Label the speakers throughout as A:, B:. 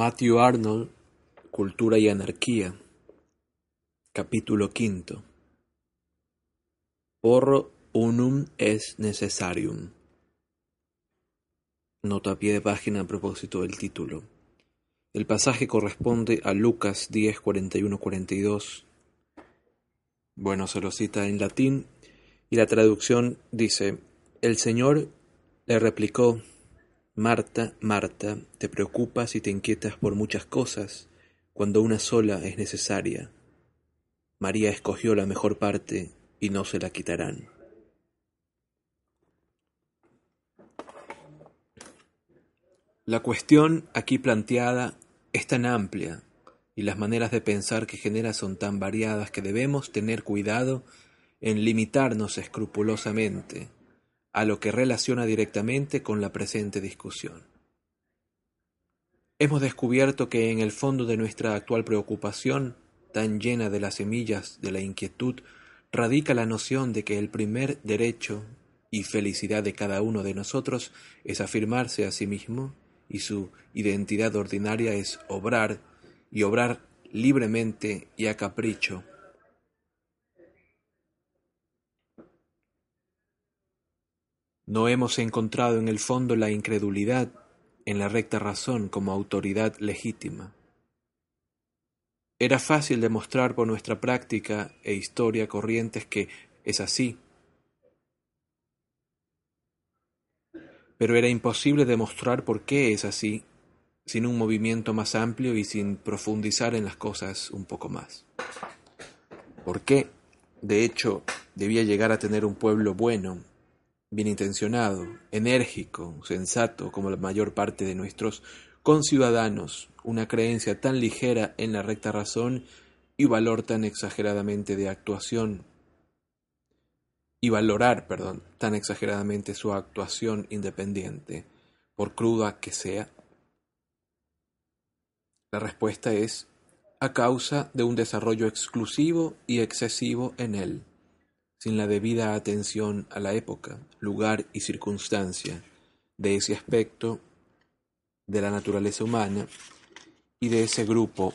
A: Matthew Arnold, Cultura y Anarquía, capítulo quinto. Porro unum es necessarium. Nota a pie de página a propósito del título. El pasaje corresponde a Lucas 10, 41, 42. Bueno, se lo cita en latín y la traducción dice, el Señor le replicó, Marta, Marta, te preocupas y te inquietas por muchas cosas, cuando una sola es necesaria. María escogió la mejor parte y no se la quitarán. La cuestión aquí planteada es tan amplia y las maneras de pensar que genera son tan variadas que debemos tener cuidado en limitarnos escrupulosamente a lo que relaciona directamente con la presente discusión. Hemos descubierto que en el fondo de nuestra actual preocupación, tan llena de las semillas de la inquietud, radica la noción de que el primer derecho y felicidad de cada uno de nosotros es afirmarse a sí mismo y su identidad ordinaria es obrar y obrar libremente y a capricho No hemos encontrado en el fondo la incredulidad en la recta razón como autoridad legítima. Era fácil demostrar por nuestra práctica e historia corrientes que es así, pero era imposible demostrar por qué es así sin un movimiento más amplio y sin profundizar en las cosas un poco más. ¿Por qué, de hecho, debía llegar a tener un pueblo bueno, bien intencionado, enérgico, sensato como la mayor parte de nuestros conciudadanos, una creencia tan ligera en la recta razón y valor tan exageradamente de actuación. Y valorar, perdón, tan exageradamente su actuación independiente, por cruda que sea? La respuesta es a causa de un desarrollo exclusivo y excesivo en él sin la debida atención a la época, lugar y circunstancia de ese aspecto de la naturaleza humana y de ese grupo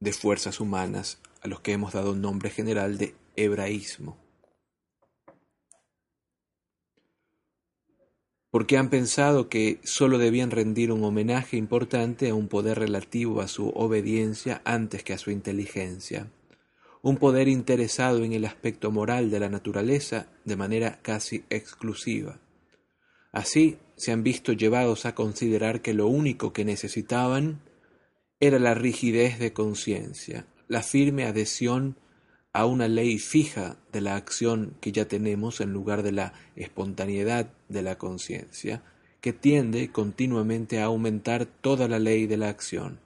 A: de fuerzas humanas a los que hemos dado nombre general de hebraísmo. Porque han pensado que sólo debían rendir un homenaje importante a un poder relativo a su obediencia antes que a su inteligencia un poder interesado en el aspecto moral de la naturaleza de manera casi exclusiva. Así se han visto llevados a considerar que lo único que necesitaban era la rigidez de conciencia, la firme adhesión a una ley fija de la acción que ya tenemos en lugar de la espontaneidad de la conciencia, que tiende continuamente a aumentar toda la ley de la acción.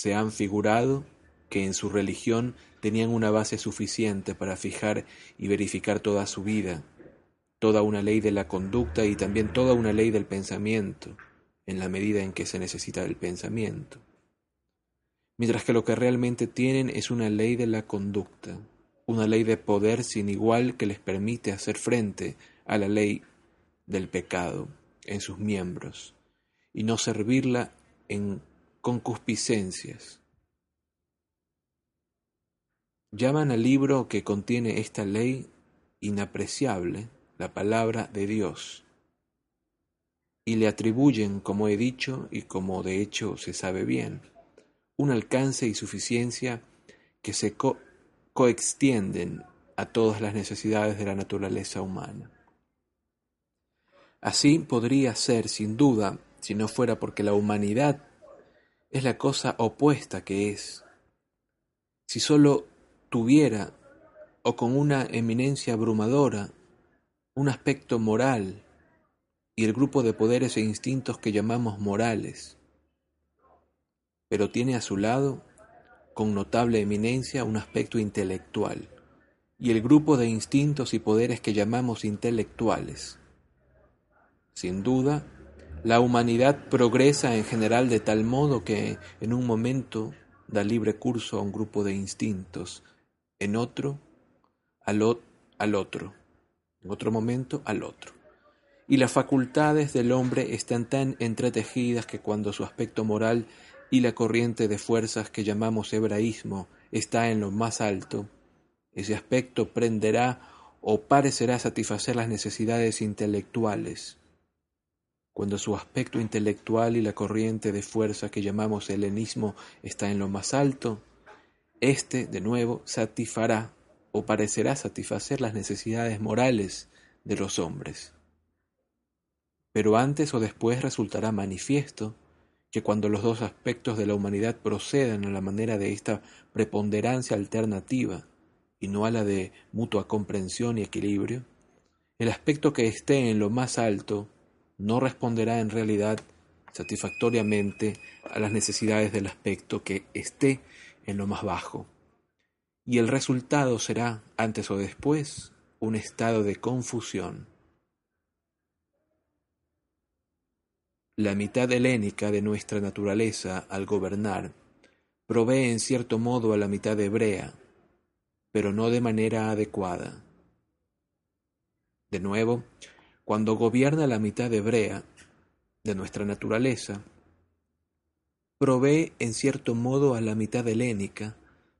A: Se han figurado que en su religión tenían una base suficiente para fijar y verificar toda su vida, toda una ley de la conducta y también toda una ley del pensamiento, en la medida en que se necesita el pensamiento. Mientras que lo que realmente tienen es una ley de la conducta, una ley de poder sin igual que les permite hacer frente a la ley del pecado en sus miembros y no servirla en concupiscencias. Llaman al libro que contiene esta ley inapreciable la palabra de Dios y le atribuyen, como he dicho y como de hecho se sabe bien, un alcance y suficiencia que se coextienden a todas las necesidades de la naturaleza humana. Así podría ser, sin duda, si no fuera porque la humanidad es la cosa opuesta que es. Si sólo tuviera, o con una eminencia abrumadora, un aspecto moral y el grupo de poderes e instintos que llamamos morales, pero tiene a su lado, con notable eminencia, un aspecto intelectual y el grupo de instintos y poderes que llamamos intelectuales. Sin duda, la humanidad progresa en general de tal modo que en un momento da libre curso a un grupo de instintos, en otro al, al otro, en otro momento al otro. y las facultades del hombre están tan entretejidas que cuando su aspecto moral y la corriente de fuerzas que llamamos hebraísmo está en lo más alto, ese aspecto prenderá o parecerá satisfacer las necesidades intelectuales. Cuando su aspecto intelectual y la corriente de fuerza que llamamos helenismo está en lo más alto, éste, de nuevo, satisfará o parecerá satisfacer las necesidades morales de los hombres. Pero antes o después resultará manifiesto que cuando los dos aspectos de la humanidad procedan a la manera de esta preponderancia alternativa y no a la de mutua comprensión y equilibrio, el aspecto que esté en lo más alto no responderá en realidad satisfactoriamente a las necesidades del aspecto que esté en lo más bajo. Y el resultado será, antes o después, un estado de confusión. La mitad helénica de nuestra naturaleza al gobernar provee en cierto modo a la mitad hebrea, pero no de manera adecuada. De nuevo, cuando gobierna la mitad hebrea de nuestra naturaleza, provee en cierto modo a la mitad helénica,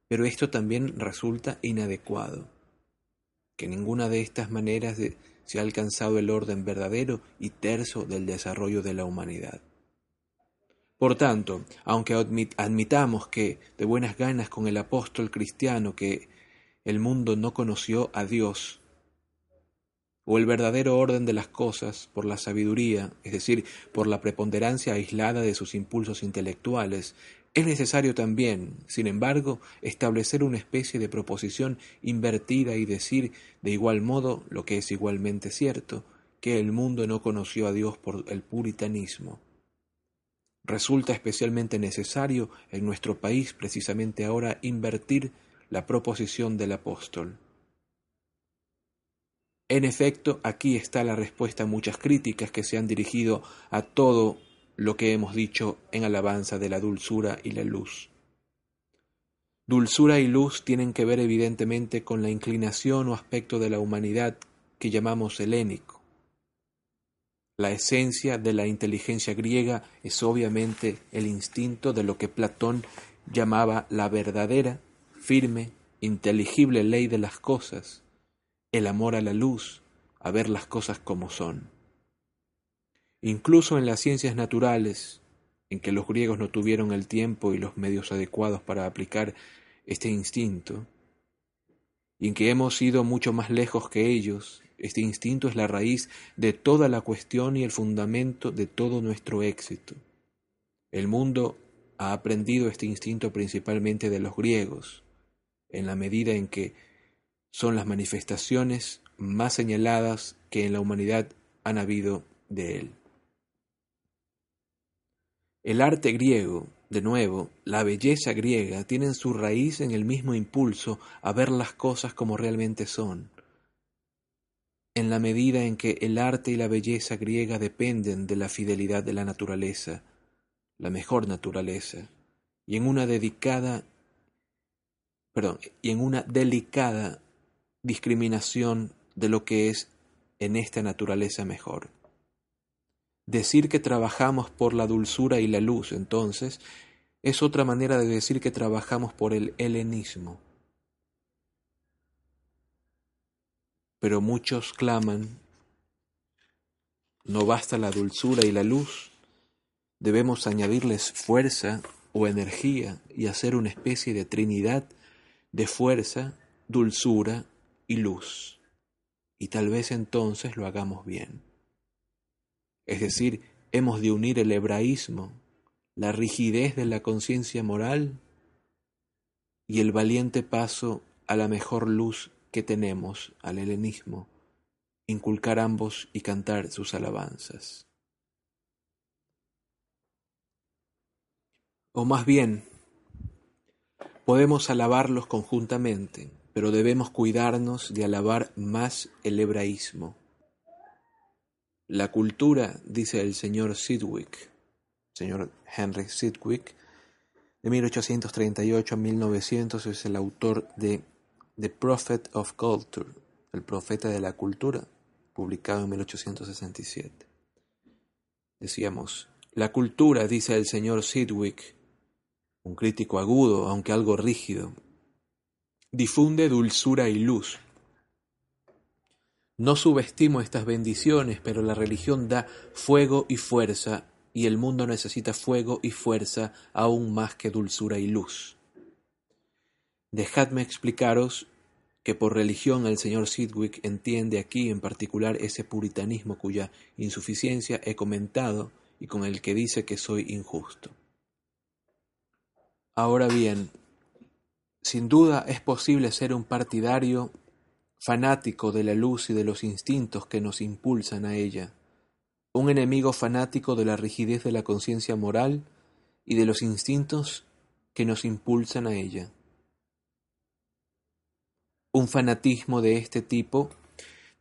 A: pero esto también resulta inadecuado, que ninguna de estas maneras se ha alcanzado el orden verdadero y terso del desarrollo de la humanidad. Por tanto, aunque admitamos que de buenas ganas con el apóstol cristiano que el mundo no conoció a Dios, o el verdadero orden de las cosas por la sabiduría, es decir, por la preponderancia aislada de sus impulsos intelectuales, es necesario también, sin embargo, establecer una especie de proposición invertida y decir de igual modo lo que es igualmente cierto, que el mundo no conoció a Dios por el puritanismo. Resulta especialmente necesario en nuestro país precisamente ahora invertir la proposición del apóstol. En efecto, aquí está la respuesta a muchas críticas que se han dirigido a todo lo que hemos dicho en alabanza de la dulzura y la luz. Dulzura y luz tienen que ver evidentemente con la inclinación o aspecto de la humanidad que llamamos helénico. La esencia de la inteligencia griega es obviamente el instinto de lo que Platón llamaba la verdadera, firme, inteligible ley de las cosas, el amor a la luz, a ver las cosas como son. Incluso en las ciencias naturales, en que los griegos no tuvieron el tiempo y los medios adecuados para aplicar este instinto, y en que hemos ido mucho más lejos que ellos, este instinto es la raíz de toda la cuestión y el fundamento de todo nuestro éxito. El mundo ha aprendido este instinto principalmente de los griegos, en la medida en que son las manifestaciones más señaladas que en la humanidad han habido de él. El arte griego, de nuevo, la belleza griega, tienen su raíz en el mismo impulso a ver las cosas como realmente son. En la medida en que el arte y la belleza griega dependen de la fidelidad de la naturaleza, la mejor naturaleza, y en una dedicada, perdón, y en una delicada discriminación de lo que es en esta naturaleza mejor. Decir que trabajamos por la dulzura y la luz, entonces, es otra manera de decir que trabajamos por el helenismo. Pero muchos claman, no basta la dulzura y la luz, debemos añadirles fuerza o energía y hacer una especie de trinidad de fuerza, dulzura y luz, y tal vez entonces lo hagamos bien. Es decir, hemos de unir el hebraísmo, la rigidez de la conciencia moral y el valiente paso a la mejor luz que tenemos, al helenismo, inculcar ambos y cantar sus alabanzas. O más bien, podemos alabarlos conjuntamente, pero debemos cuidarnos de alabar más el hebraísmo. La cultura, dice el señor Sidwick, señor Henry Sidwick, de 1838 a 1900 es el autor de The Prophet of Culture, el profeta de la cultura, publicado en 1867. Decíamos, la cultura, dice el señor Sidwick, un crítico agudo, aunque algo rígido, difunde dulzura y luz. No subestimo estas bendiciones, pero la religión da fuego y fuerza, y el mundo necesita fuego y fuerza aún más que dulzura y luz. Dejadme explicaros que por religión el señor Sidwick entiende aquí en particular ese puritanismo cuya insuficiencia he comentado y con el que dice que soy injusto. Ahora bien, sin duda es posible ser un partidario fanático de la luz y de los instintos que nos impulsan a ella, un enemigo fanático de la rigidez de la conciencia moral y de los instintos que nos impulsan a ella. Un fanatismo de este tipo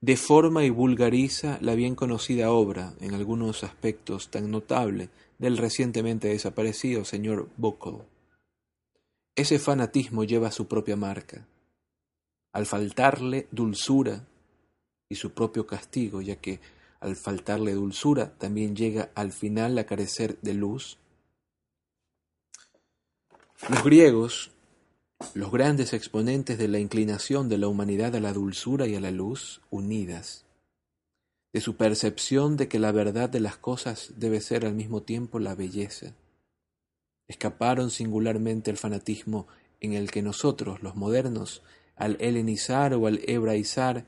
A: deforma y vulgariza la bien conocida obra, en algunos aspectos tan notable, del recientemente desaparecido señor Buckle. Ese fanatismo lleva su propia marca. Al faltarle dulzura y su propio castigo, ya que al faltarle dulzura también llega al final a carecer de luz. Los griegos los grandes exponentes de la inclinación de la humanidad a la dulzura y a la luz unidas, de su percepción de que la verdad de las cosas debe ser al mismo tiempo la belleza, escaparon singularmente al fanatismo en el que nosotros, los modernos, al helenizar o al hebraizar,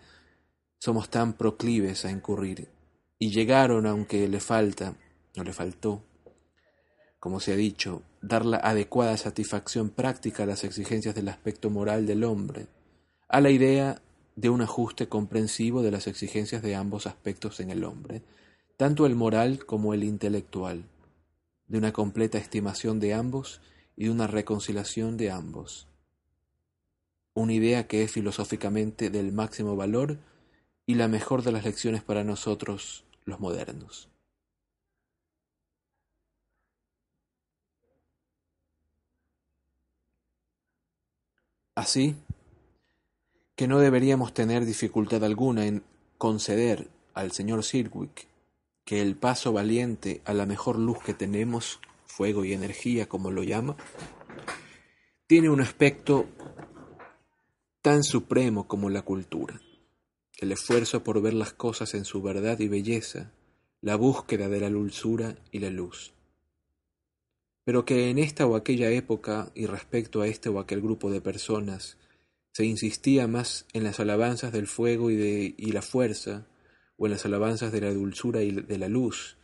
A: somos tan proclives a incurrir, y llegaron, aunque le falta, o le faltó, como se ha dicho, dar la adecuada satisfacción práctica a las exigencias del aspecto moral del hombre, a la idea de un ajuste comprensivo de las exigencias de ambos aspectos en el hombre, tanto el moral como el intelectual, de una completa estimación de ambos y de una reconciliación de ambos. Una idea que es filosóficamente del máximo valor y la mejor de las lecciones para nosotros los modernos. Así que no deberíamos tener dificultad alguna en conceder al señor que el paso valiente a la mejor luz que tenemos, fuego y energía como lo llama, tiene un aspecto tan supremo como la cultura, el esfuerzo por ver las cosas en su verdad y belleza, la búsqueda de la dulzura y la luz. Pero que en esta o aquella época y respecto a este o aquel grupo de personas se insistía más en las alabanzas del fuego y, de, y la fuerza, o en las alabanzas de la dulzura y de la luz,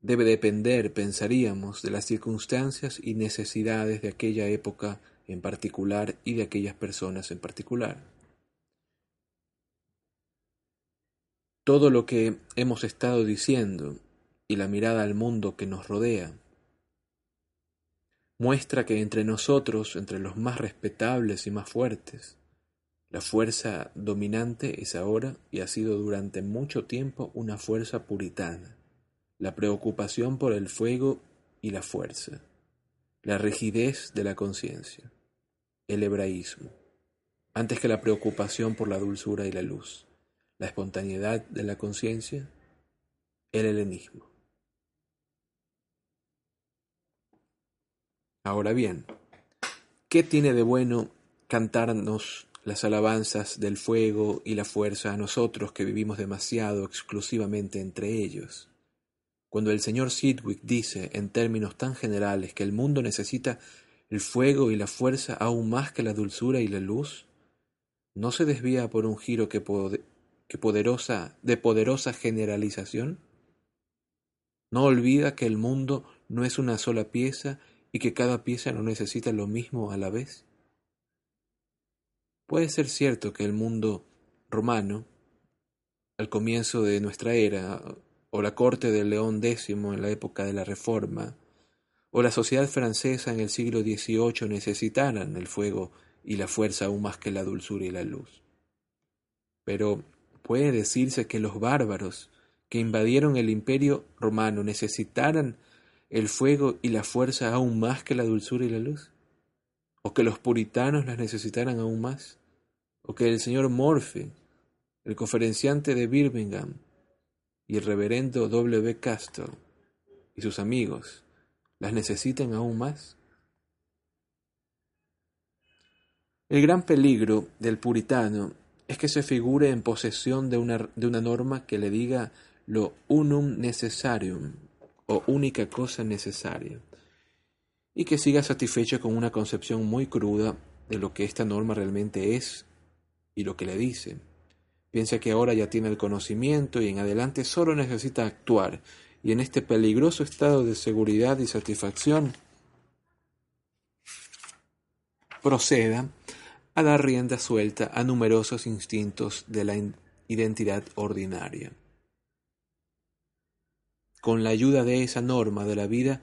A: debe depender, pensaríamos, de las circunstancias y necesidades de aquella época en particular y de aquellas personas en particular. Todo lo que hemos estado diciendo y la mirada al mundo que nos rodea muestra que entre nosotros, entre los más respetables y más fuertes, la fuerza dominante es ahora y ha sido durante mucho tiempo una fuerza puritana, la preocupación por el fuego y la fuerza, la rigidez de la conciencia, el hebraísmo, antes que la preocupación por la dulzura y la luz, la espontaneidad de la conciencia, el helenismo. Ahora bien, ¿qué tiene de bueno cantarnos las alabanzas del fuego y la fuerza a nosotros que vivimos demasiado exclusivamente entre ellos? Cuando el señor Sidwick dice en términos tan generales que el mundo necesita el fuego y la fuerza aún más que la dulzura y la luz, ¿no se desvía por un giro que, que poderosa, de poderosa generalización? ¿No olvida que el mundo no es una sola pieza y que cada pieza no necesita lo mismo a la vez? Puede ser cierto que el mundo romano, al comienzo de nuestra era, o la corte de León X en la época de la Reforma, o la sociedad francesa en el siglo XVIII necesitaran el fuego y la fuerza aún más que la dulzura y la luz. Pero puede decirse que los bárbaros que invadieron el imperio romano necesitaran el fuego y la fuerza aún más que la dulzura y la luz? ¿O que los puritanos las necesitaran aún más? ¿O que el señor Morphy el conferenciante de Birmingham y el reverendo W. Castle y sus amigos las necesitan aún más? El gran peligro del puritano es que se figure en posesión de una, de una norma que le diga lo unum necessarium o única cosa necesaria y que siga satisfecho con una concepción muy cruda de lo que esta norma realmente es y lo que le dice. Piensa que ahora ya tiene el conocimiento y en adelante solo necesita actuar, y en este peligroso estado de seguridad y satisfacción proceda a dar rienda suelta a numerosos instintos de la identidad ordinaria. Con la ayuda de esa norma de la vida,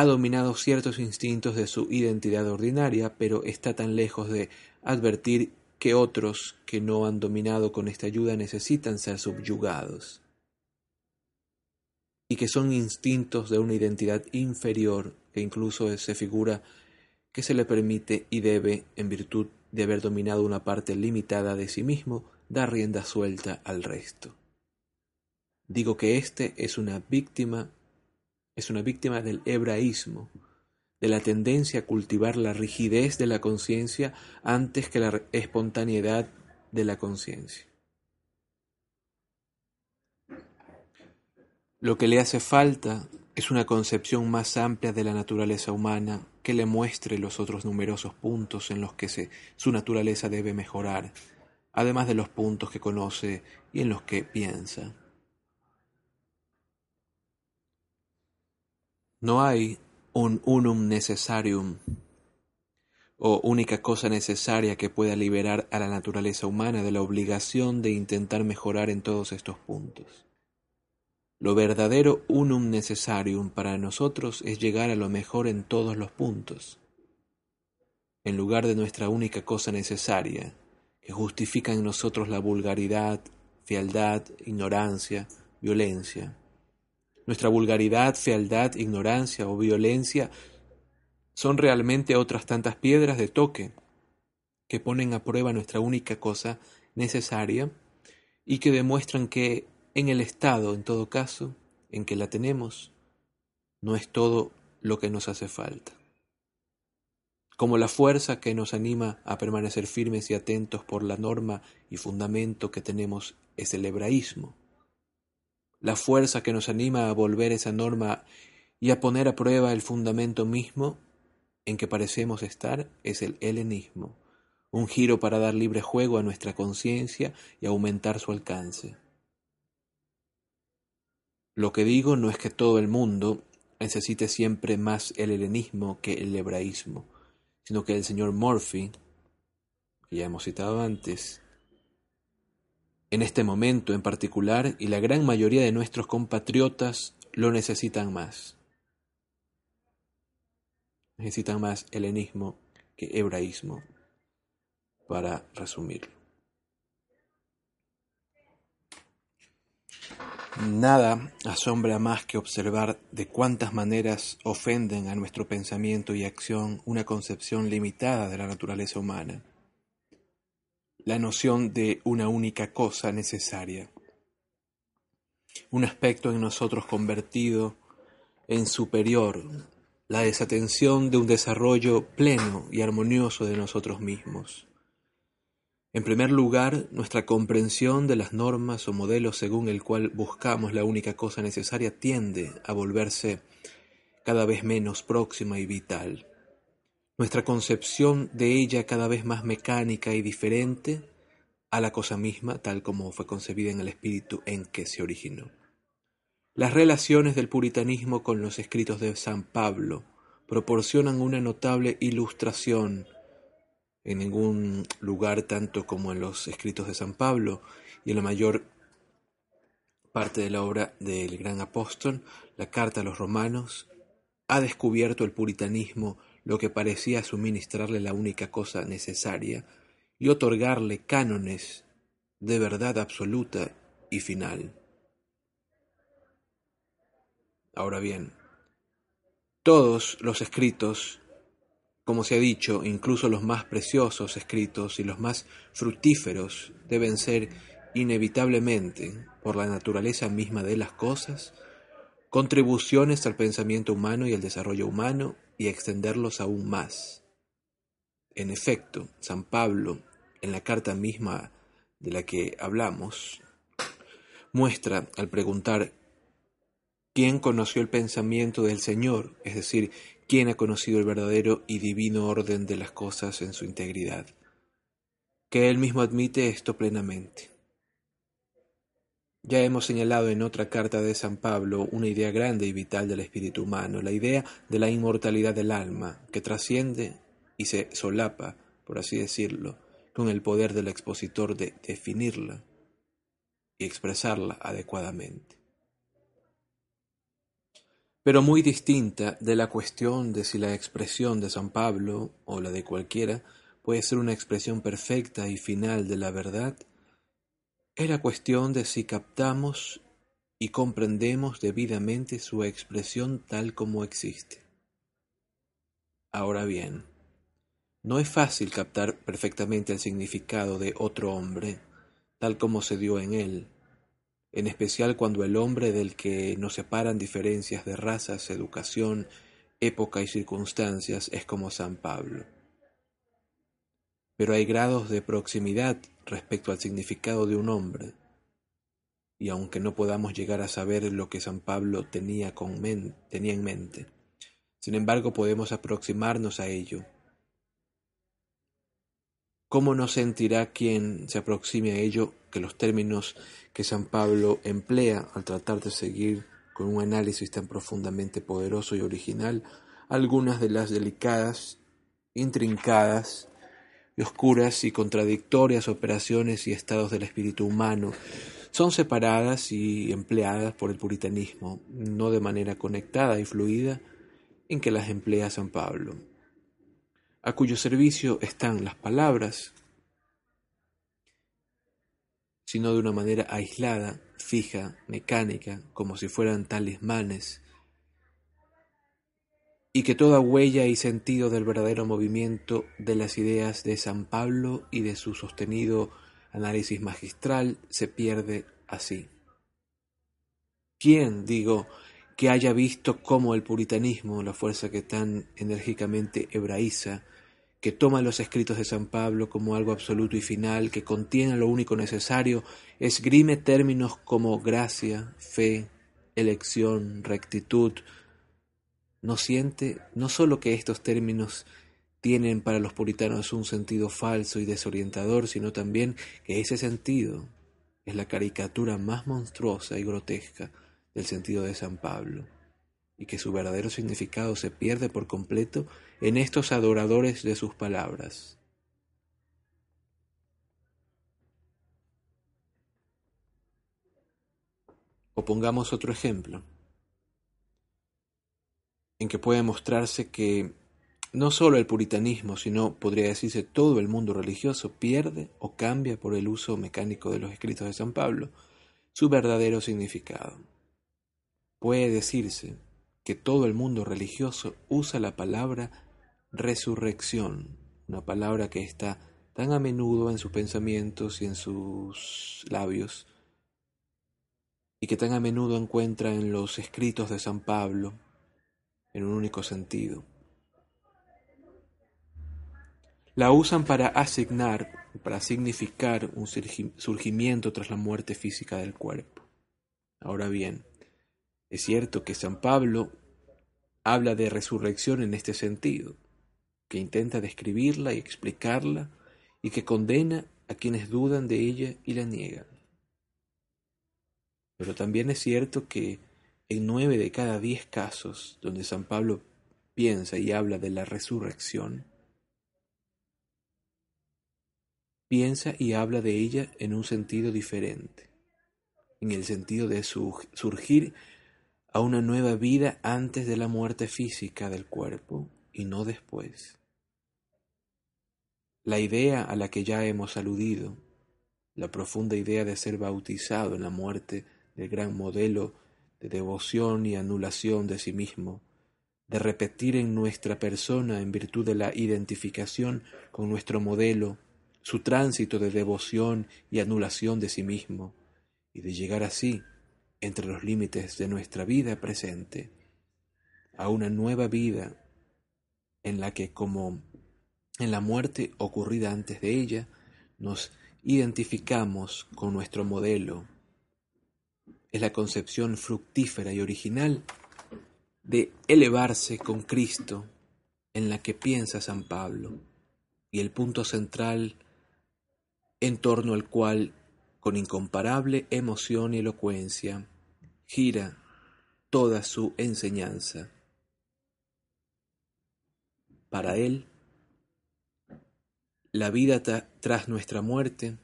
A: ha dominado ciertos instintos de su identidad ordinaria, pero está tan lejos de advertir que otros que no han dominado con esta ayuda necesitan ser subyugados y que son instintos de una identidad inferior que incluso se figura que se le permite y debe, en virtud de haber dominado una parte limitada de sí mismo, dar rienda suelta al resto. Digo que éste es una víctima es una víctima del hebraísmo, de la tendencia a cultivar la rigidez de la conciencia antes que la espontaneidad de la conciencia. Lo que le hace falta es una concepción más amplia de la naturaleza humana que le muestre los otros numerosos puntos en los que su naturaleza debe mejorar, además de los puntos que conoce y en los que piensa. No hay un unum necessarium o única cosa necesaria que pueda liberar a la naturaleza humana de la obligación de intentar mejorar en todos estos puntos. Lo verdadero unum necessarium para nosotros es llegar a lo mejor en todos los puntos, en lugar de nuestra única cosa necesaria, que justifica en nosotros la vulgaridad, fealdad, ignorancia, violencia. Nuestra vulgaridad, fealdad, ignorancia o violencia son realmente otras tantas piedras de toque que ponen a prueba nuestra única cosa necesaria y que demuestran que en el estado, en todo caso, en que la tenemos, no es todo lo que nos hace falta. Como la fuerza que nos anima a permanecer firmes y atentos por la norma y fundamento que tenemos es el hebraísmo, la fuerza que nos anima a volver esa norma y a poner a prueba el fundamento mismo en que parecemos estar es el helenismo, un giro para dar libre juego a nuestra conciencia y aumentar su alcance. Lo que digo no es que todo el mundo necesite siempre más el helenismo que el hebraísmo, sino que el señor Murphy, que ya hemos citado antes, en este momento en particular y la gran mayoría de nuestros compatriotas lo necesitan más. Necesitan más helenismo que hebraísmo, para resumirlo. Nada asombra más que observar de cuántas maneras ofenden a nuestro pensamiento y acción una concepción limitada de la naturaleza humana la noción de una única cosa necesaria, un aspecto en nosotros convertido en superior, la desatención de un desarrollo pleno y armonioso de nosotros mismos. En primer lugar, nuestra comprensión de las normas o modelos según el cual buscamos la única cosa necesaria tiende a volverse cada vez menos próxima y vital nuestra concepción de ella cada vez más mecánica y diferente a la cosa misma tal como fue concebida en el espíritu en que se originó. Las relaciones del puritanismo con los escritos de San Pablo proporcionan una notable ilustración en ningún lugar tanto como en los escritos de San Pablo y en la mayor parte de la obra del gran apóstol, la carta a los romanos, ha descubierto el puritanismo lo que parecía suministrarle la única cosa necesaria y otorgarle cánones de verdad absoluta y final. Ahora bien, todos los escritos, como se ha dicho, incluso los más preciosos escritos y los más fructíferos, deben ser inevitablemente, por la naturaleza misma de las cosas, contribuciones al pensamiento humano y al desarrollo humano y extenderlos aún más. En efecto, San Pablo, en la carta misma de la que hablamos, muestra al preguntar ¿quién conoció el pensamiento del Señor? Es decir, ¿quién ha conocido el verdadero y divino orden de las cosas en su integridad? Que él mismo admite esto plenamente. Ya hemos señalado en otra carta de San Pablo una idea grande y vital del espíritu humano, la idea de la inmortalidad del alma, que trasciende y se solapa, por así decirlo, con el poder del expositor de definirla y expresarla adecuadamente. Pero muy distinta de la cuestión de si la expresión de San Pablo o la de cualquiera puede ser una expresión perfecta y final de la verdad, es la cuestión de si captamos y comprendemos debidamente su expresión tal como existe. Ahora bien, no es fácil captar perfectamente el significado de otro hombre, tal como se dio en él, en especial cuando el hombre del que nos separan diferencias de razas, educación, época y circunstancias es como San Pablo. Pero hay grados de proximidad respecto al significado de un hombre. Y aunque no podamos llegar a saber lo que San Pablo tenía, con tenía en mente, sin embargo podemos aproximarnos a ello. ¿Cómo no sentirá quien se aproxime a ello que los términos que San Pablo emplea al tratar de seguir con un análisis tan profundamente poderoso y original algunas de las delicadas, intrincadas oscuras y contradictorias operaciones y estados del espíritu humano. Son separadas y empleadas por el puritanismo, no de manera conectada y fluida en que las emplea San Pablo, a cuyo servicio están las palabras, sino de una manera aislada, fija, mecánica, como si fueran talismanes y que toda huella y sentido del verdadero movimiento de las ideas de San Pablo y de su sostenido análisis magistral se pierde así. ¿Quién, digo, que haya visto cómo el puritanismo, la fuerza que tan enérgicamente hebraiza, que toma los escritos de San Pablo como algo absoluto y final, que contiene lo único necesario, esgrime términos como gracia, fe, elección, rectitud, no siente no sólo que estos términos tienen para los puritanos un sentido falso y desorientador, sino también que ese sentido es la caricatura más monstruosa y grotesca del sentido de San Pablo, y que su verdadero significado se pierde por completo en estos adoradores de sus palabras. O pongamos otro ejemplo en que puede mostrarse que no solo el puritanismo, sino podría decirse todo el mundo religioso pierde o cambia por el uso mecánico de los escritos de San Pablo su verdadero significado. Puede decirse que todo el mundo religioso usa la palabra resurrección, una palabra que está tan a menudo en sus pensamientos y en sus labios, y que tan a menudo encuentra en los escritos de San Pablo, en un único sentido. La usan para asignar, para significar un surgimiento tras la muerte física del cuerpo. Ahora bien, es cierto que San Pablo habla de resurrección en este sentido, que intenta describirla y explicarla y que condena a quienes dudan de ella y la niegan. Pero también es cierto que en nueve de cada diez casos donde San Pablo piensa y habla de la resurrección, piensa y habla de ella en un sentido diferente, en el sentido de surgir a una nueva vida antes de la muerte física del cuerpo y no después. La idea a la que ya hemos aludido, la profunda idea de ser bautizado en la muerte del gran modelo de devoción y anulación de sí mismo, de repetir en nuestra persona, en virtud de la identificación con nuestro modelo, su tránsito de devoción y anulación de sí mismo, y de llegar así, entre los límites de nuestra vida presente, a una nueva vida en la que, como en la muerte ocurrida antes de ella, nos identificamos con nuestro modelo. Es la concepción fructífera y original de elevarse con Cristo en la que piensa San Pablo y el punto central en torno al cual, con incomparable emoción y elocuencia, gira toda su enseñanza. Para él, la vida tras nuestra muerte,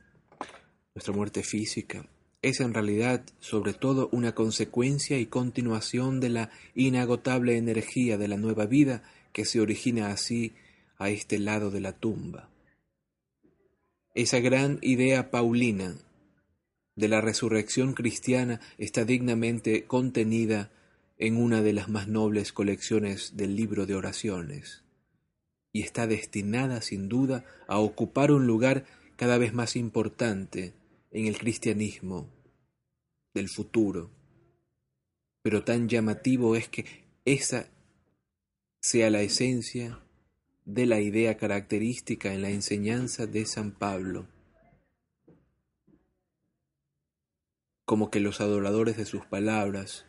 A: nuestra muerte física, es en realidad sobre todo una consecuencia y continuación de la inagotable energía de la nueva vida que se origina así a este lado de la tumba. Esa gran idea paulina de la resurrección cristiana está dignamente contenida en una de las más nobles colecciones del libro de oraciones y está destinada sin duda a ocupar un lugar cada vez más importante en el cristianismo del futuro. Pero tan llamativo es que esa sea la esencia de la idea característica en la enseñanza de San Pablo, como que los adoradores de sus palabras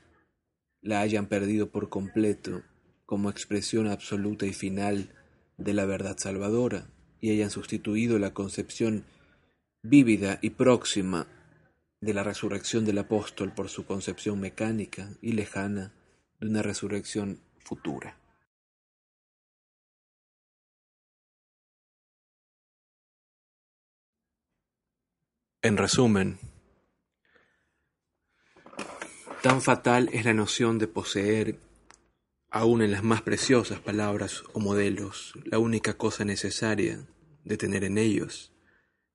A: la hayan perdido por completo como expresión absoluta y final de la verdad salvadora y hayan sustituido la concepción vívida y próxima de la resurrección del apóstol por su concepción mecánica y lejana de una resurrección futura. En resumen, tan fatal es la noción de poseer, aun en las más preciosas palabras o modelos, la única cosa necesaria de tener en ellos,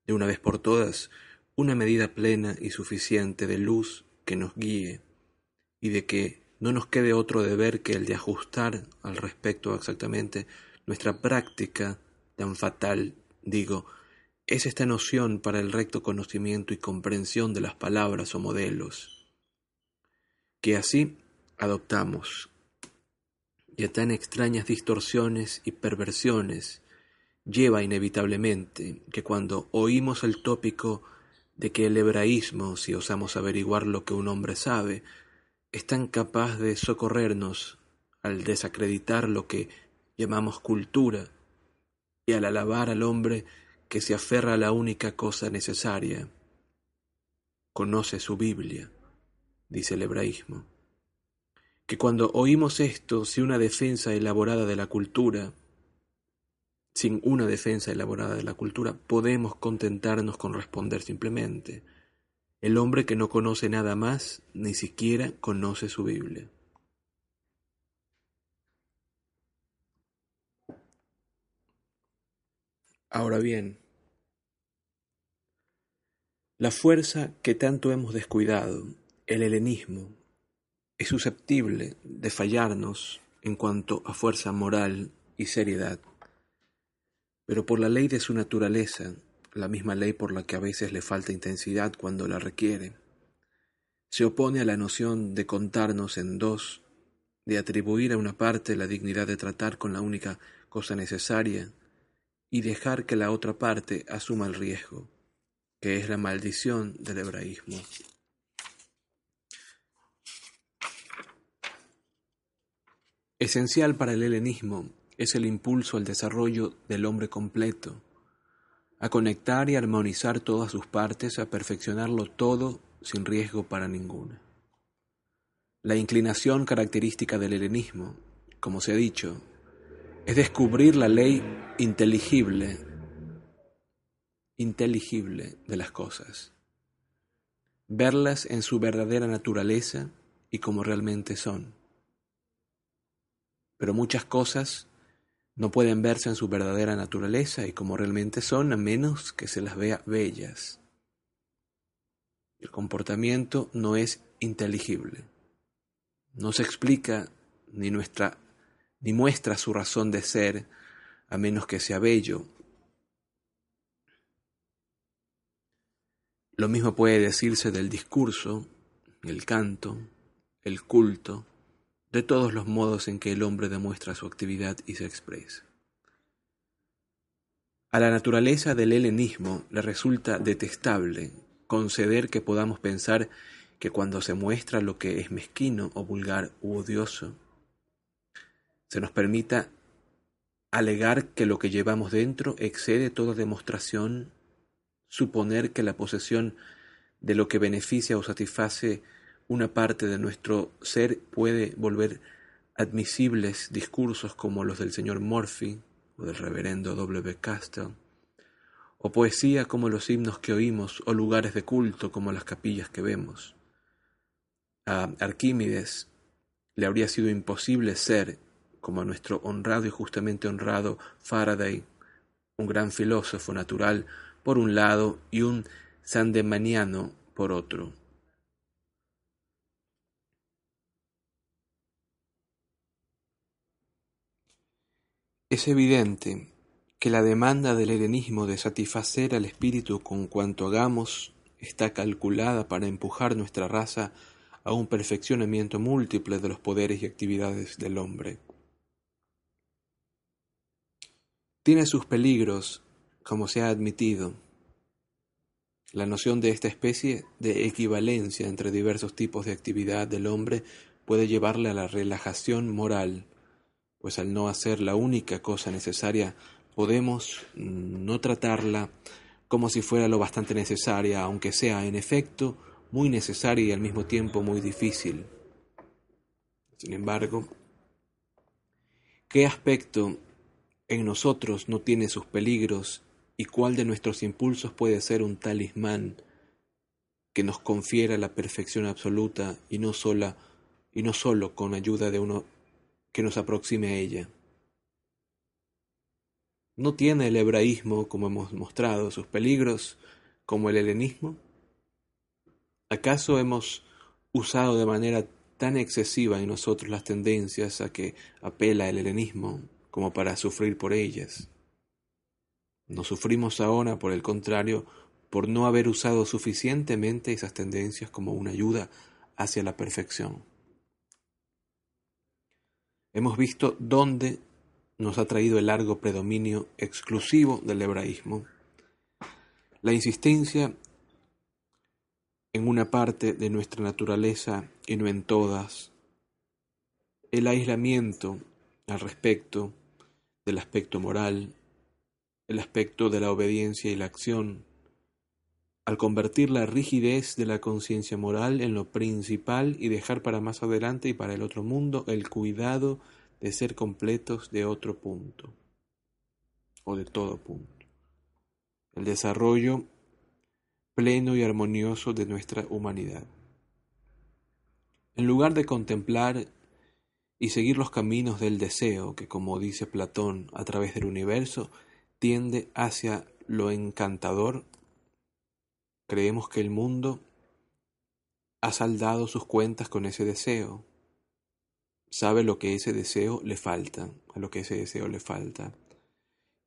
A: de una vez por todas, una medida plena y suficiente de luz que nos guíe, y de que no nos quede otro deber que el de ajustar al respecto exactamente nuestra práctica tan fatal, digo, es esta noción para el recto conocimiento y comprensión de las palabras o modelos, que así adoptamos, y a tan extrañas distorsiones y perversiones lleva inevitablemente que cuando oímos el tópico de que el hebraísmo, si osamos averiguar lo que un hombre sabe, es tan capaz de socorrernos al desacreditar lo que llamamos cultura y al alabar al hombre que se aferra a la única cosa necesaria. Conoce su Biblia, dice el hebraísmo. Que cuando oímos esto, si una defensa elaborada de la cultura, sin una defensa elaborada de la cultura, podemos contentarnos con responder simplemente, el hombre que no conoce nada más, ni siquiera conoce su Biblia. Ahora bien, la fuerza que tanto hemos descuidado, el helenismo, es susceptible de fallarnos en cuanto a fuerza moral y seriedad. Pero por la ley de su naturaleza, la misma ley por la que a veces le falta intensidad cuando la requiere, se opone a la noción de contarnos en dos, de atribuir a una parte la dignidad de tratar con la única cosa necesaria y dejar que la otra parte asuma el riesgo que es la maldición del hebraísmo. Esencial para el helenismo es el impulso al desarrollo del hombre completo, a conectar y armonizar todas sus partes, a perfeccionarlo todo sin riesgo para ninguna. La inclinación característica del helenismo, como se ha dicho, es descubrir la ley inteligible inteligible de las cosas, verlas en su verdadera naturaleza y como realmente son. Pero muchas cosas no pueden verse en su verdadera naturaleza y como realmente son a menos que se las vea bellas. El comportamiento no es inteligible. No se explica ni nuestra ni muestra su razón de ser a menos que sea bello Lo mismo puede decirse del discurso, el canto, el culto, de todos los modos en que el hombre demuestra su actividad y se expresa. A la naturaleza del helenismo le resulta detestable conceder que podamos pensar que cuando se muestra lo que es mezquino o vulgar u odioso, se nos permita alegar que lo que llevamos dentro excede toda demostración, suponer que la posesión de lo que beneficia o satisface una parte de nuestro ser puede volver admisibles discursos como los del señor Murphy o del reverendo W. Castell, o poesía como los himnos que oímos, o lugares de culto como las capillas que vemos. A Arquímedes le habría sido imposible ser, como a nuestro honrado y justamente honrado Faraday, un gran filósofo natural por un lado y un sandemaniano por otro. Es evidente que la demanda del helenismo de satisfacer al espíritu con cuanto hagamos está calculada para empujar nuestra raza a un perfeccionamiento múltiple de los poderes y actividades del hombre. Tiene sus peligros, como se ha admitido. La noción de esta especie de equivalencia entre diversos tipos de actividad del hombre puede llevarle a la relajación moral, pues al no hacer la única cosa necesaria, podemos no tratarla como si fuera lo bastante necesaria, aunque sea en efecto muy necesaria y al mismo tiempo muy difícil. Sin embargo, ¿qué aspecto en nosotros no tiene sus peligros y cuál de nuestros impulsos puede ser un talismán que nos confiera la perfección absoluta y no sola y no solo con ayuda de uno que nos aproxime a ella? ¿No tiene el hebraísmo, como hemos mostrado, sus peligros como el helenismo? ¿Acaso hemos usado de manera tan excesiva en nosotros las tendencias a que apela el helenismo como para sufrir por ellas? No sufrimos ahora, por el contrario, por no haber usado suficientemente esas tendencias como una ayuda hacia la perfección. Hemos visto dónde nos ha traído el largo predominio exclusivo del hebraísmo. La insistencia en una parte de nuestra naturaleza y no en todas, el aislamiento al respecto del aspecto moral, el aspecto de la obediencia y la acción, al convertir la rigidez de la conciencia moral en lo principal y dejar para más adelante y para el otro mundo el cuidado de ser completos de otro punto o de todo punto. El desarrollo pleno y armonioso de nuestra humanidad. En lugar de contemplar y seguir los caminos del deseo, que como dice Platón, a través del universo, tiende hacia lo encantador, creemos que el mundo ha saldado sus cuentas con ese deseo, sabe lo que ese deseo le falta, a lo que ese deseo le falta.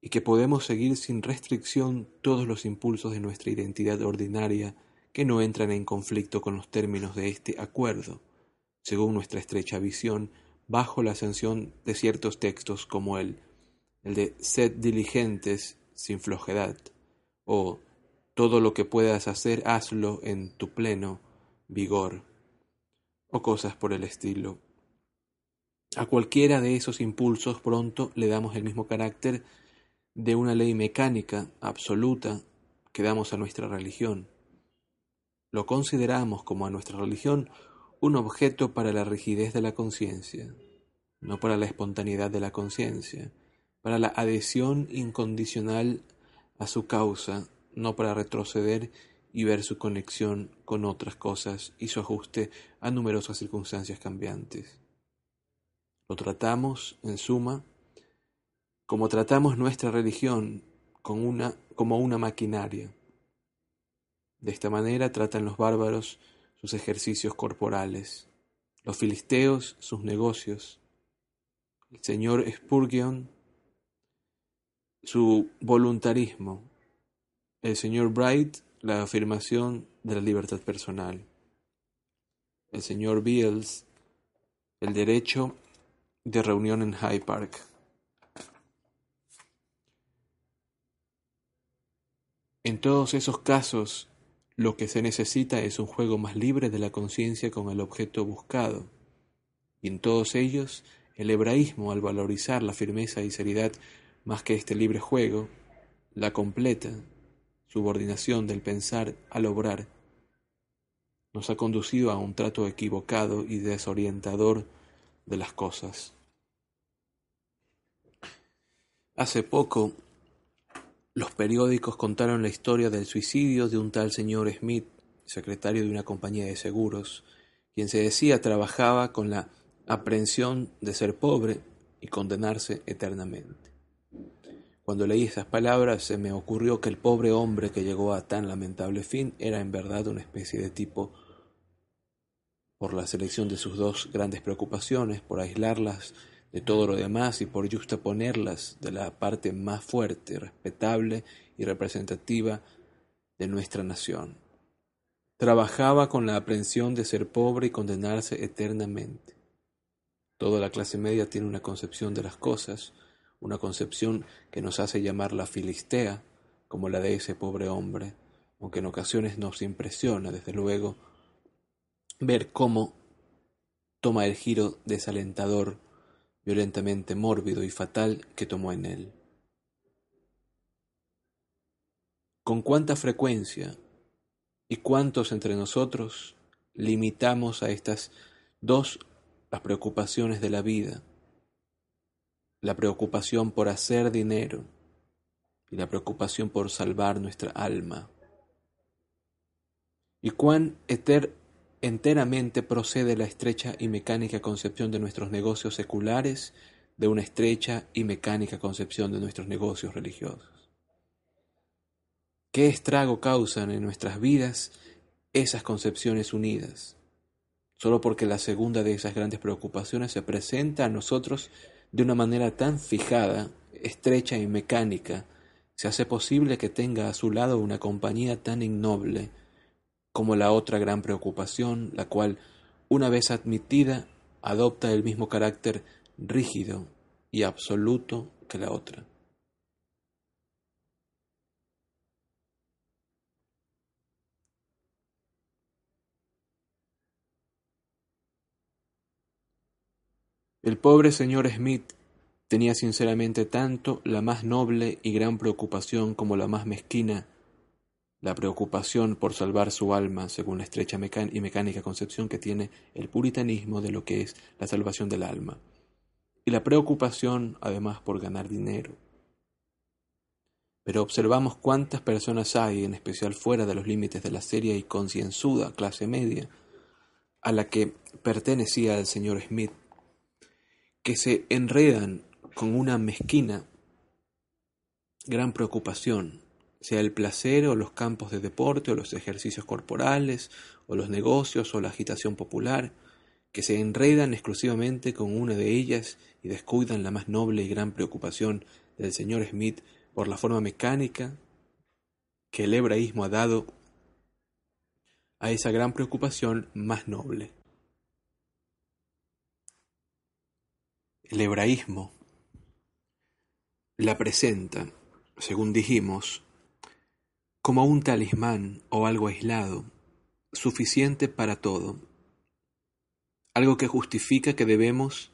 A: Y que podemos seguir sin restricción todos los impulsos de nuestra identidad ordinaria que no entran en conflicto con los términos de este acuerdo, según nuestra estrecha visión, bajo la sanción de ciertos textos como el, el de sed diligentes sin flojedad, o todo lo que puedas hacer, hazlo en tu pleno vigor, o cosas por el estilo. A cualquiera de esos impulsos pronto le damos el mismo carácter de una ley mecánica absoluta que damos a nuestra religión. Lo consideramos como a nuestra religión un objeto para la rigidez de la conciencia, no para la espontaneidad de la conciencia, para la adhesión incondicional a su causa, no para retroceder y ver su conexión con otras cosas y su ajuste a numerosas circunstancias cambiantes. Lo tratamos, en suma, como tratamos nuestra religión con una, como una maquinaria. De esta manera tratan los bárbaros sus ejercicios corporales, los filisteos sus negocios, el señor Spurgeon su voluntarismo, el señor Bright la afirmación de la libertad personal. El señor Beals, el derecho de reunión en Hyde Park. En todos esos casos, lo que se necesita es un juego más libre de la conciencia con el objeto buscado. Y en todos ellos, el hebraísmo, al valorizar la firmeza y seriedad más que este libre juego, la completa subordinación del pensar al obrar, nos ha conducido a un trato equivocado y desorientador de las cosas. Hace poco, los periódicos contaron la historia del suicidio de un tal señor Smith, secretario de una compañía de seguros, quien se decía trabajaba con la aprensión de ser pobre y condenarse eternamente. Cuando leí esas palabras se me ocurrió que el pobre hombre que llegó a tan lamentable fin era en verdad una especie de tipo por la selección de sus dos grandes preocupaciones, por aislarlas de todo lo demás y por justaponerlas de la parte más fuerte, respetable y representativa de nuestra nación. Trabajaba con la aprensión de ser pobre y condenarse eternamente. Toda la clase media tiene una concepción de las cosas, una concepción que nos hace llamar la filistea, como la de ese pobre hombre, aunque en ocasiones nos impresiona, desde luego, ver cómo toma el giro desalentador, violentamente mórbido y fatal que tomó en él. Con cuánta frecuencia y cuántos entre nosotros limitamos a estas dos las preocupaciones de la vida, la preocupación por hacer dinero y la preocupación por salvar nuestra alma. Y cuán eter enteramente procede la estrecha y mecánica concepción de nuestros negocios seculares de una estrecha y mecánica concepción de nuestros negocios religiosos. ¿Qué estrago causan en nuestras vidas esas concepciones unidas? Solo porque la segunda de esas grandes preocupaciones se presenta a nosotros de una manera tan fijada, estrecha y mecánica, se hace posible que tenga a su lado una compañía tan innoble, como la otra gran preocupación, la cual, una vez admitida, adopta el mismo carácter rígido y absoluto que la otra. El pobre señor Smith tenía sinceramente tanto la más noble y gran preocupación como la más mezquina la preocupación por salvar su alma, según la estrecha y mecánica concepción que tiene el puritanismo de lo que es la salvación del alma, y la preocupación además por ganar dinero. Pero observamos cuántas personas hay, en especial fuera de los límites de la seria y concienzuda clase media, a la que pertenecía el señor Smith, que se enredan con una mezquina gran preocupación sea el placer o los campos de deporte o los ejercicios corporales o los negocios o la agitación popular, que se enredan exclusivamente con una de ellas y descuidan la más noble y gran preocupación del señor Smith por la forma mecánica que el hebraísmo ha dado a esa gran preocupación más noble. El hebraísmo la presenta, según dijimos, como un talismán o algo aislado, suficiente para todo, algo que justifica que debemos,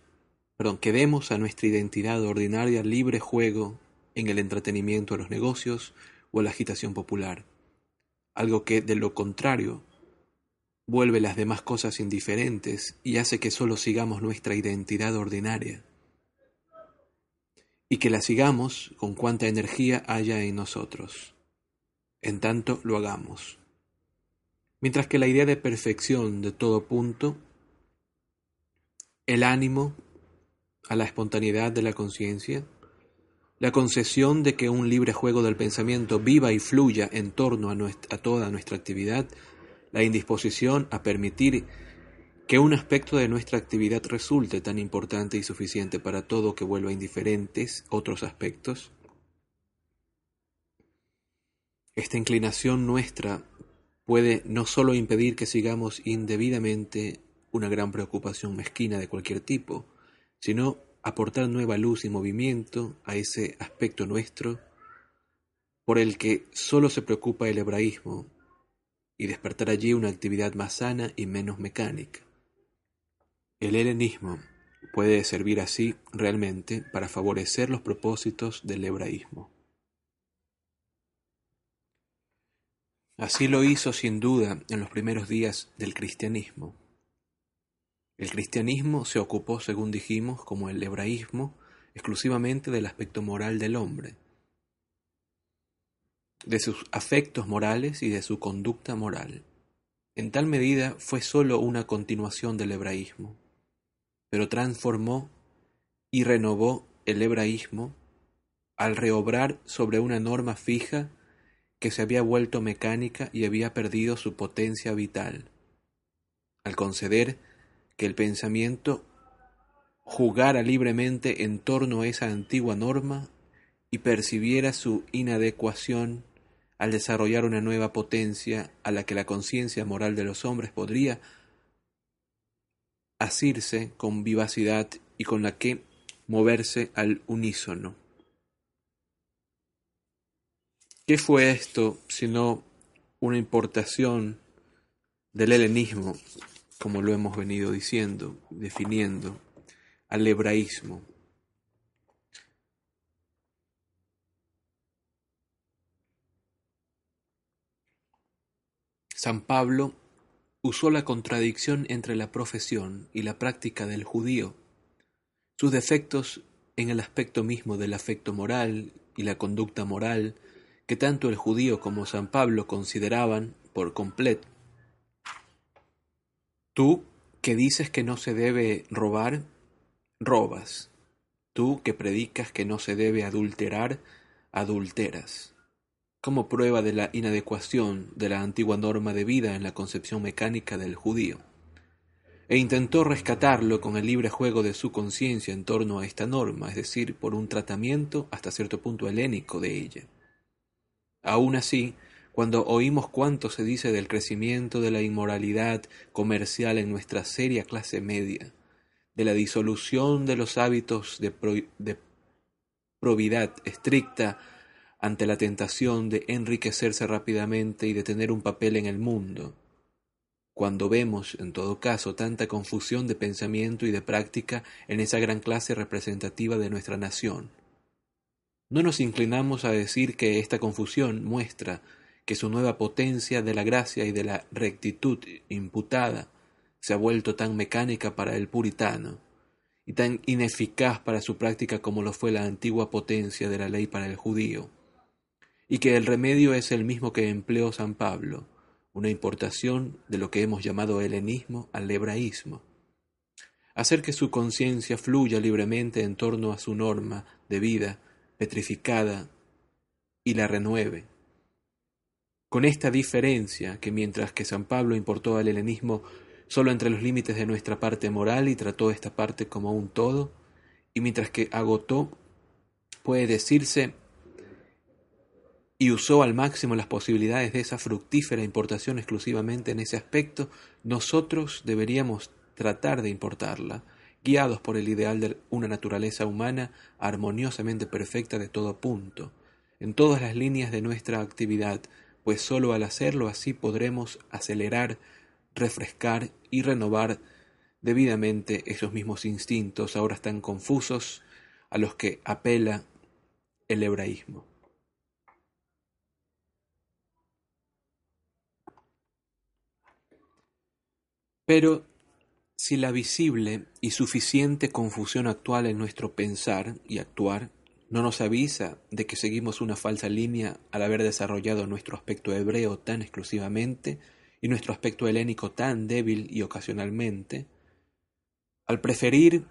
A: perdón, que demos a nuestra identidad ordinaria libre juego en el entretenimiento de los negocios o la agitación popular, algo que de lo contrario vuelve las demás cosas indiferentes y hace que solo sigamos nuestra identidad ordinaria y que la sigamos con cuanta energía haya en nosotros en tanto lo hagamos. Mientras que la idea de perfección de todo punto, el ánimo a la espontaneidad de la conciencia, la concesión de que un libre juego del pensamiento viva y fluya en torno a, a, toda nuestra actividad, la indisposición a permitir que un aspecto de nuestra actividad resulte tan importante y suficiente para todo que vuelva indiferentes otros aspectos, Esta inclinación nuestra puede no solo impedir que sigamos indebidamente una gran preocupación mezquina de cualquier tipo, sino aportar nueva luz y movimiento a ese aspecto nuestro por el que solo se preocupa el hebraísmo y despertar allí una actividad más sana y menos mecánica. El helenismo puede servir así realmente para favorecer los propósitos del hebraísmo. Así lo hizo sin duda en los primeros días del cristianismo. El cristianismo se ocupó, según dijimos, como el hebraísmo, exclusivamente del aspecto moral del hombre, de sus afectos morales y de su conducta moral. En tal medida fue sólo una continuación del hebraísmo, pero transformó y renovó el hebraísmo al reobrar sobre una norma fija que se había vuelto mecánica y había perdido su potencia vital, al conceder que el pensamiento jugara libremente en torno a esa antigua norma y percibiera su inadecuación al desarrollar una nueva potencia a la que la conciencia moral de los hombres podría asirse con vivacidad y con la que moverse al unísono. ¿Qué fue esto sino una importación del helenismo, como lo hemos venido diciendo, definiendo, al hebraísmo? San Pablo usó la contradicción entre la profesión y la práctica del judío, sus defectos en el aspecto mismo del afecto moral y la conducta moral que tanto el judío como San Pablo consideraban por completo. Tú que dices que no se debe robar, robas. Tú que predicas que no se debe adulterar, adulteras como prueba de la inadecuación de la antigua norma de vida en la concepción mecánica del judío, e intentó rescatarlo con el libre juego de su conciencia en torno a esta norma, es decir, por un tratamiento hasta cierto punto helénico de ella. Aun así, cuando oímos cuánto se dice del crecimiento de la inmoralidad comercial en nuestra seria clase media, de la disolución de los hábitos de, de probidad estricta ante la tentación de enriquecerse rápidamente y de tener un papel en el mundo. Cuando vemos, en todo caso, tanta confusión de pensamiento y de práctica en esa gran clase representativa de nuestra nación. No nos inclinamos a decir que esta confusión muestra que su nueva potencia de la gracia y de la rectitud imputada se ha vuelto tan mecánica para el puritano y tan ineficaz para su práctica como lo fue la antigua potencia de la ley para el judío y que el remedio es el mismo que empleó San Pablo, una importación de lo que hemos llamado helenismo al hebraísmo. Hacer que su conciencia fluya libremente en torno a su norma de vida petrificada y la renueve. Con esta diferencia que mientras que San Pablo importó al helenismo solo entre los límites de nuestra parte moral y trató esta parte como un todo, y mientras que agotó, puede decirse, y usó al máximo las posibilidades de esa fructífera importación exclusivamente en ese aspecto, nosotros deberíamos tratar de importarla, guiados por el ideal de una naturaleza humana armoniosamente perfecta de todo punto, en todas las líneas de nuestra actividad, pues sólo al hacerlo así podremos acelerar, refrescar y renovar debidamente esos mismos instintos ahora tan confusos a los que apela el hebraísmo. Pero si la visible y suficiente confusión actual en nuestro pensar y actuar no nos avisa de que seguimos una falsa línea al haber desarrollado nuestro aspecto hebreo tan exclusivamente y nuestro aspecto helénico tan débil y ocasionalmente, al preferir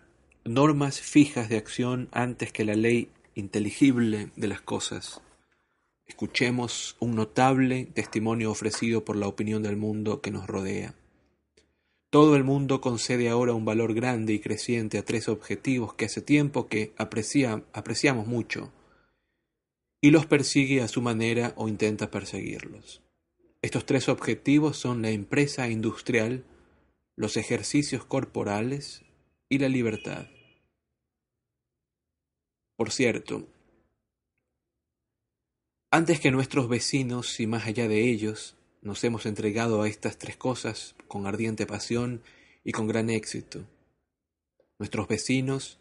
A: normas fijas de acción antes que la ley inteligible de las cosas, escuchemos un notable testimonio ofrecido por la opinión del mundo que nos rodea. Todo el mundo concede ahora un valor grande y creciente a tres objetivos que hace tiempo que apreciamos mucho y los persigue a su manera o intenta perseguirlos. Estos tres objetivos son la empresa industrial, los ejercicios corporales y la libertad. Por cierto, antes que nuestros vecinos y más allá de ellos, nos hemos entregado a estas tres cosas con ardiente pasión y con gran éxito. Nuestros vecinos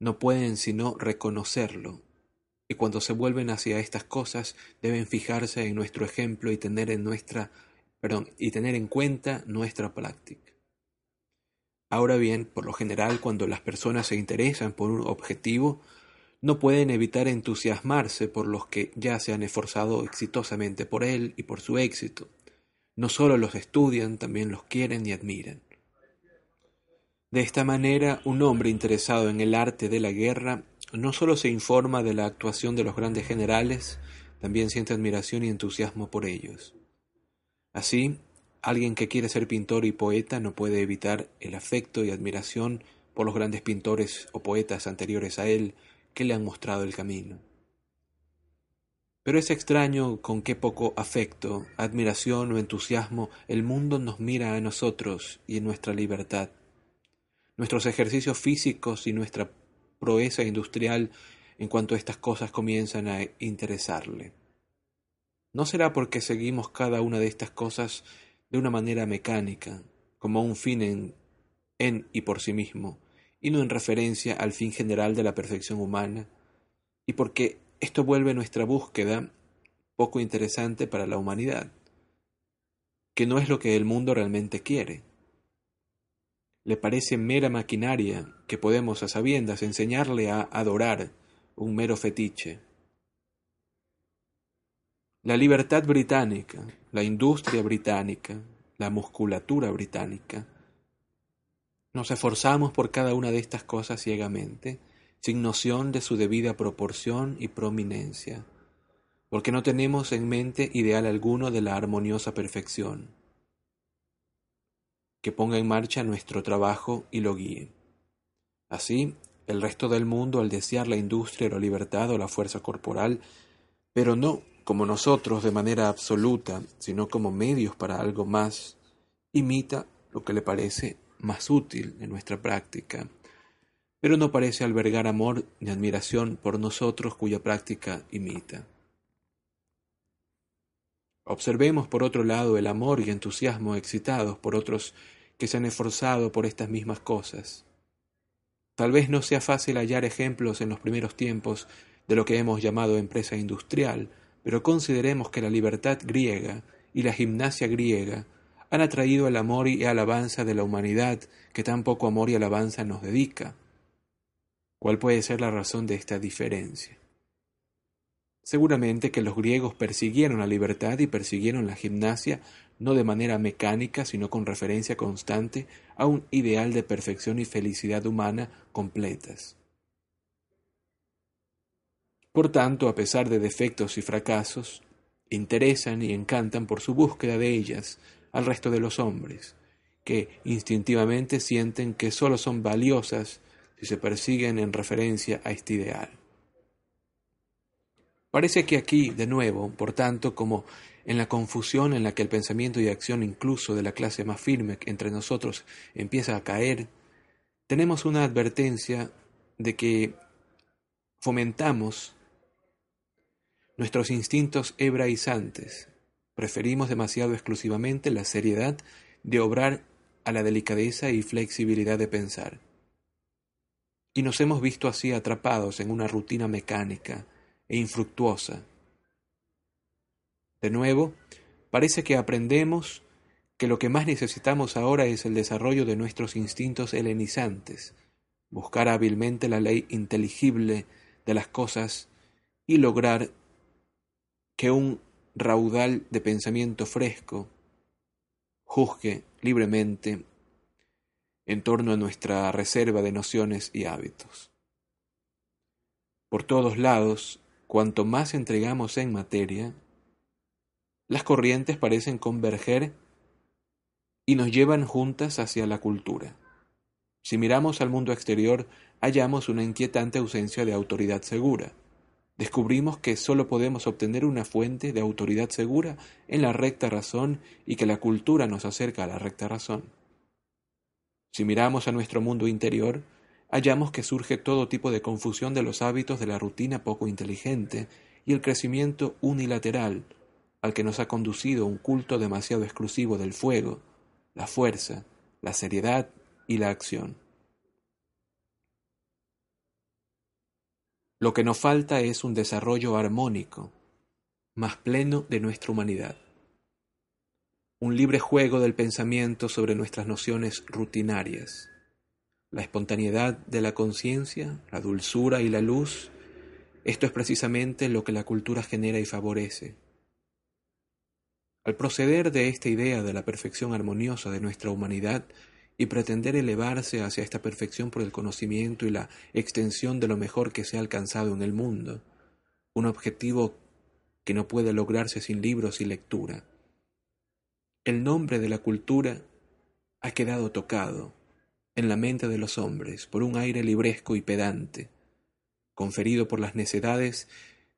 A: no pueden sino reconocerlo, y cuando se vuelven hacia estas cosas deben fijarse en nuestro ejemplo y tener en nuestra perdón, y tener en cuenta nuestra práctica. Ahora bien, por lo general, cuando las personas se interesan por un objetivo, no pueden evitar entusiasmarse por los que ya se han esforzado exitosamente por él y por su éxito. No solo los estudian, también los quieren y admiran. De esta manera, un hombre interesado en el arte de la guerra no solo se informa de la actuación de los grandes generales, también siente admiración y entusiasmo por ellos. Así, alguien que quiere ser pintor y poeta no puede evitar el afecto y admiración por los grandes pintores o poetas anteriores a él que le han mostrado el camino. Pero es extraño con qué poco afecto, admiración o entusiasmo el mundo nos mira a nosotros y en nuestra libertad nuestros ejercicios físicos y nuestra proeza industrial en cuanto estas cosas comienzan a interesarle. ¿No será porque seguimos cada una de estas cosas de una manera mecánica, como un fin en, en y por sí mismo, y no en referencia al fin general de la perfección humana, y porque esto vuelve nuestra búsqueda poco interesante para la humanidad, que no es lo que el mundo realmente quiere le parece mera maquinaria que podemos a sabiendas enseñarle a adorar un mero fetiche. La libertad británica, la industria británica, la musculatura británica, nos esforzamos por cada una de estas cosas ciegamente, sin noción de su debida proporción y prominencia, porque no tenemos en mente ideal alguno de la armoniosa perfección que ponga en marcha nuestro trabajo y lo guíe. Así, el resto del mundo, al desear la industria, la libertad o la fuerza corporal, pero no como nosotros de manera absoluta, sino como medios para algo más, imita lo que le parece más útil en nuestra práctica, pero no parece albergar amor ni admiración por nosotros cuya práctica imita. Observemos por otro lado el amor y entusiasmo excitados por otros que se han esforzado por estas mismas cosas. Tal vez no sea fácil hallar ejemplos en los primeros tiempos de lo que hemos llamado empresa industrial, pero consideremos que la libertad griega y la gimnasia griega han atraído el amor y alabanza de la humanidad que tan poco amor y alabanza nos dedica. ¿Cuál puede ser la razón de esta diferencia? Seguramente que los griegos persiguieron la libertad y persiguieron la gimnasia no de manera mecánica, sino con referencia constante a un ideal de perfección y felicidad humana completas. Por tanto, a pesar de defectos y fracasos, interesan y encantan por su búsqueda de ellas al resto de los hombres, que instintivamente sienten que sólo son valiosas si se persiguen en referencia a este ideal. Parece que aquí, de nuevo, por tanto, como en la confusión en la que el pensamiento y acción incluso de la clase más firme entre nosotros empieza a caer, tenemos una advertencia de que fomentamos nuestros instintos hebraizantes, preferimos demasiado exclusivamente la seriedad de obrar a la delicadeza y flexibilidad de pensar. Y nos hemos visto así atrapados en una rutina mecánica, e infructuosa. De nuevo, parece que aprendemos que lo que más necesitamos ahora es el desarrollo de nuestros instintos helenizantes, buscar hábilmente la ley inteligible de las cosas y lograr que un raudal de pensamiento fresco juzgue libremente en torno a nuestra reserva de nociones y hábitos. Por todos lados Cuanto más entregamos en materia, las corrientes parecen converger y nos llevan juntas hacia la cultura. Si miramos al mundo exterior, hallamos una inquietante ausencia de autoridad segura. Descubrimos que sólo podemos obtener una fuente de autoridad segura en la recta razón y que la cultura nos acerca a la recta razón. Si miramos a nuestro mundo interior, hallamos que surge todo tipo de confusión de los hábitos de la rutina poco inteligente y el crecimiento unilateral al que nos ha conducido un culto demasiado exclusivo del fuego, la fuerza, la seriedad y la acción. Lo que nos falta es un desarrollo armónico, más pleno de nuestra humanidad. Un libre juego del pensamiento sobre nuestras nociones rutinarias. La espontaneidad de la conciencia, la dulzura y la luz, esto es precisamente lo que la cultura genera y favorece. Al proceder de esta idea de la perfección armoniosa de nuestra humanidad, y pretender elevarse hacia esta perfección por el conocimiento y la extensión de lo mejor que se ha alcanzado en el mundo, un objetivo que no puede lograrse sin libros y lectura. El nombre de la cultura ha quedado tocado en la mente de los hombres por un aire libresco y pedante, conferido por las necedades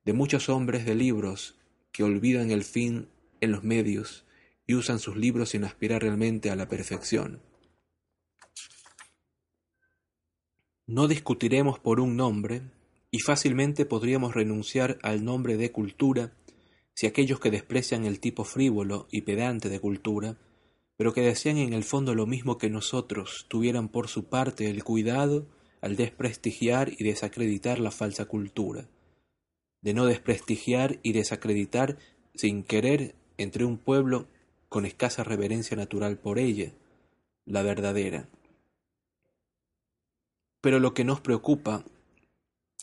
A: de muchos hombres de libros que olvidan el fin en los medios y usan sus libros sin aspirar realmente a la perfección. No discutiremos por un nombre, y fácilmente podríamos renunciar al nombre de cultura si aquellos que desprecian el tipo frívolo y pedante de cultura, pero que desean en el fondo lo mismo que nosotros, tuvieran por su parte el cuidado al desprestigiar y desacreditar la falsa cultura, de no desprestigiar y desacreditar sin querer entre un pueblo con escasa reverencia natural por ella, la verdadera. Pero lo que nos preocupa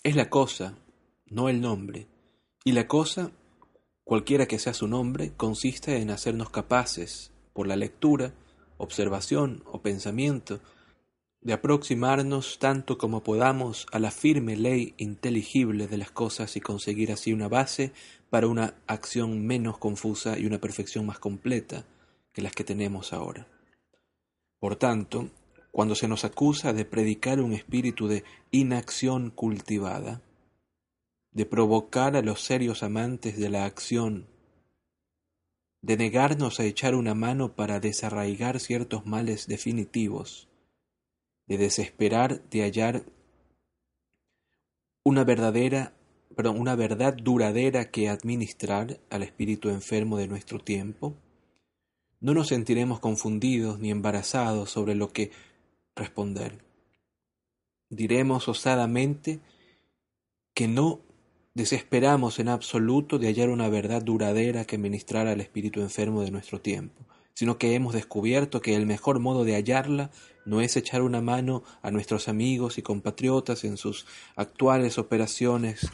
A: es la cosa, no el nombre. Y la cosa, cualquiera que sea su nombre, consiste en hacernos capaces, por la lectura, observación o pensamiento, de aproximarnos tanto como podamos a la firme ley inteligible de las cosas y conseguir así una base para una acción menos confusa y una perfección más completa que las que tenemos ahora. Por tanto, cuando se nos acusa de predicar un espíritu de inacción cultivada, de provocar a los serios amantes de la acción, de negarnos a echar una mano para desarraigar ciertos males definitivos, de desesperar de hallar una verdadera, perdón, una verdad duradera que administrar al espíritu enfermo de nuestro tiempo, no nos sentiremos confundidos ni embarazados sobre lo que responder. Diremos osadamente que no desesperamos en absoluto de hallar una verdad duradera que ministrara al espíritu enfermo de nuestro tiempo, sino que hemos descubierto que el mejor modo de hallarla no es echar una mano a nuestros amigos y compatriotas en sus actuales operaciones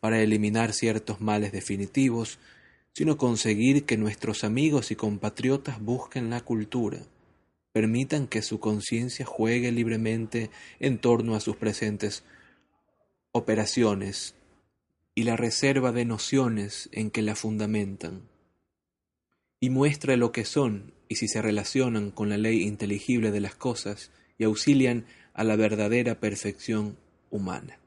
A: para eliminar ciertos males definitivos, sino conseguir que nuestros amigos y compatriotas busquen la cultura, permitan que su conciencia juegue libremente en torno a sus presentes operaciones y la reserva de nociones en que la fundamentan, y muestre lo que son y si se relacionan con la ley inteligible de las cosas y auxilian a la verdadera perfección humana.